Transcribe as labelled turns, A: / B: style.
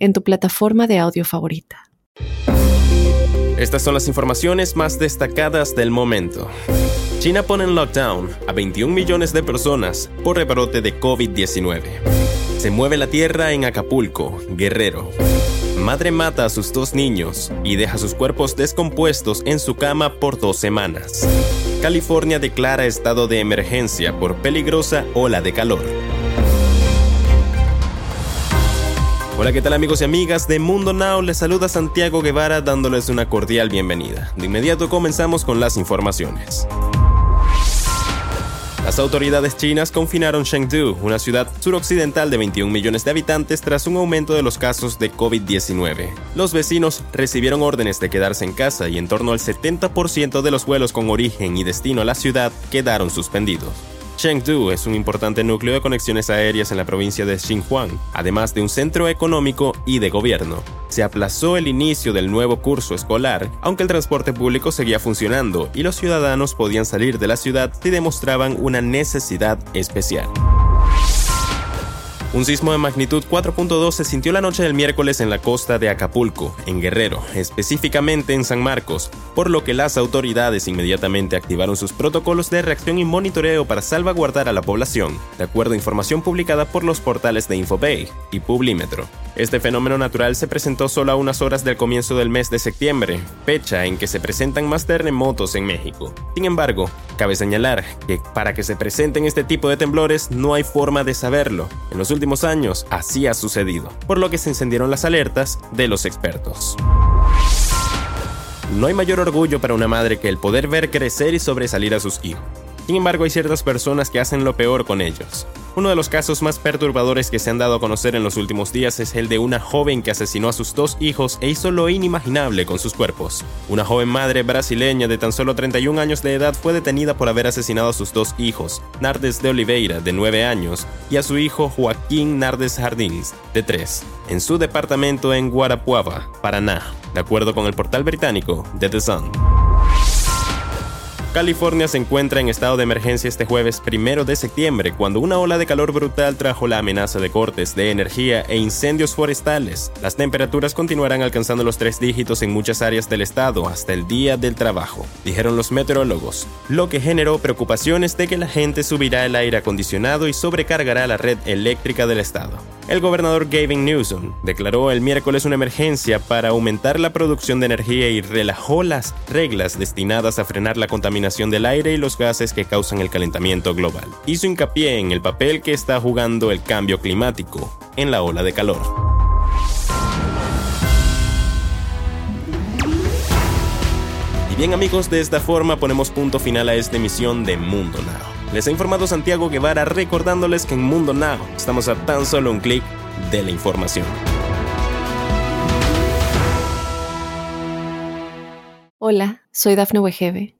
A: en tu plataforma de audio favorita.
B: Estas son las informaciones más destacadas del momento. China pone en lockdown a 21 millones de personas por rebrote de COVID-19. Se mueve la tierra en Acapulco, Guerrero. Madre mata a sus dos niños y deja sus cuerpos descompuestos en su cama por dos semanas. California declara estado de emergencia por peligrosa ola de calor. Hola, ¿qué tal amigos y amigas de Mundo Now? Les saluda Santiago Guevara dándoles una cordial bienvenida. De inmediato comenzamos con las informaciones. Las autoridades chinas confinaron Chengdu, una ciudad suroccidental de 21 millones de habitantes, tras un aumento de los casos de COVID-19. Los vecinos recibieron órdenes de quedarse en casa y en torno al 70% de los vuelos con origen y destino a la ciudad quedaron suspendidos. Chengdu es un importante núcleo de conexiones aéreas en la provincia de Xinjiang, además de un centro económico y de gobierno. Se aplazó el inicio del nuevo curso escolar, aunque el transporte público seguía funcionando y los ciudadanos podían salir de la ciudad si demostraban una necesidad especial. Un sismo de magnitud 4.2 se sintió la noche del miércoles en la costa de Acapulco, en Guerrero, específicamente en San Marcos, por lo que las autoridades inmediatamente activaron sus protocolos de reacción y monitoreo para salvaguardar a la población, de acuerdo a información publicada por los portales de Infobay y Publímetro. Este fenómeno natural se presentó solo a unas horas del comienzo del mes de septiembre, fecha en que se presentan más terremotos en México. Sin embargo, cabe señalar que para que se presenten este tipo de temblores no hay forma de saberlo. En los últimos años así ha sucedido, por lo que se encendieron las alertas de los expertos. No hay mayor orgullo para una madre que el poder ver crecer y sobresalir a sus hijos. Sin embargo, hay ciertas personas que hacen lo peor con ellos. Uno de los casos más perturbadores que se han dado a conocer en los últimos días es el de una joven que asesinó a sus dos hijos e hizo lo inimaginable con sus cuerpos. Una joven madre brasileña de tan solo 31 años de edad fue detenida por haber asesinado a sus dos hijos, Nardes de Oliveira, de 9 años, y a su hijo Joaquín Nardes Jardins, de 3, en su departamento en Guarapuava, Paraná, de acuerdo con el portal británico The The Sun. California se encuentra en estado de emergencia este jueves primero de septiembre, cuando una ola de calor brutal trajo la amenaza de cortes de energía e incendios forestales. Las temperaturas continuarán alcanzando los tres dígitos en muchas áreas del estado hasta el día del trabajo, dijeron los meteorólogos, lo que generó preocupaciones de que la gente subirá el aire acondicionado y sobrecargará la red eléctrica del estado. El gobernador Gavin Newsom declaró el miércoles una emergencia para aumentar la producción de energía y relajó las reglas destinadas a frenar la contaminación del aire y los gases que causan el calentamiento global. Hizo hincapié en el papel que está jugando el cambio climático en la ola de calor. Y bien amigos, de esta forma ponemos punto final a esta emisión de Mundo Now. Les ha informado Santiago Guevara recordándoles que en Mundo Now estamos a tan solo un clic de la información.
A: Hola, soy Dafne Wegebe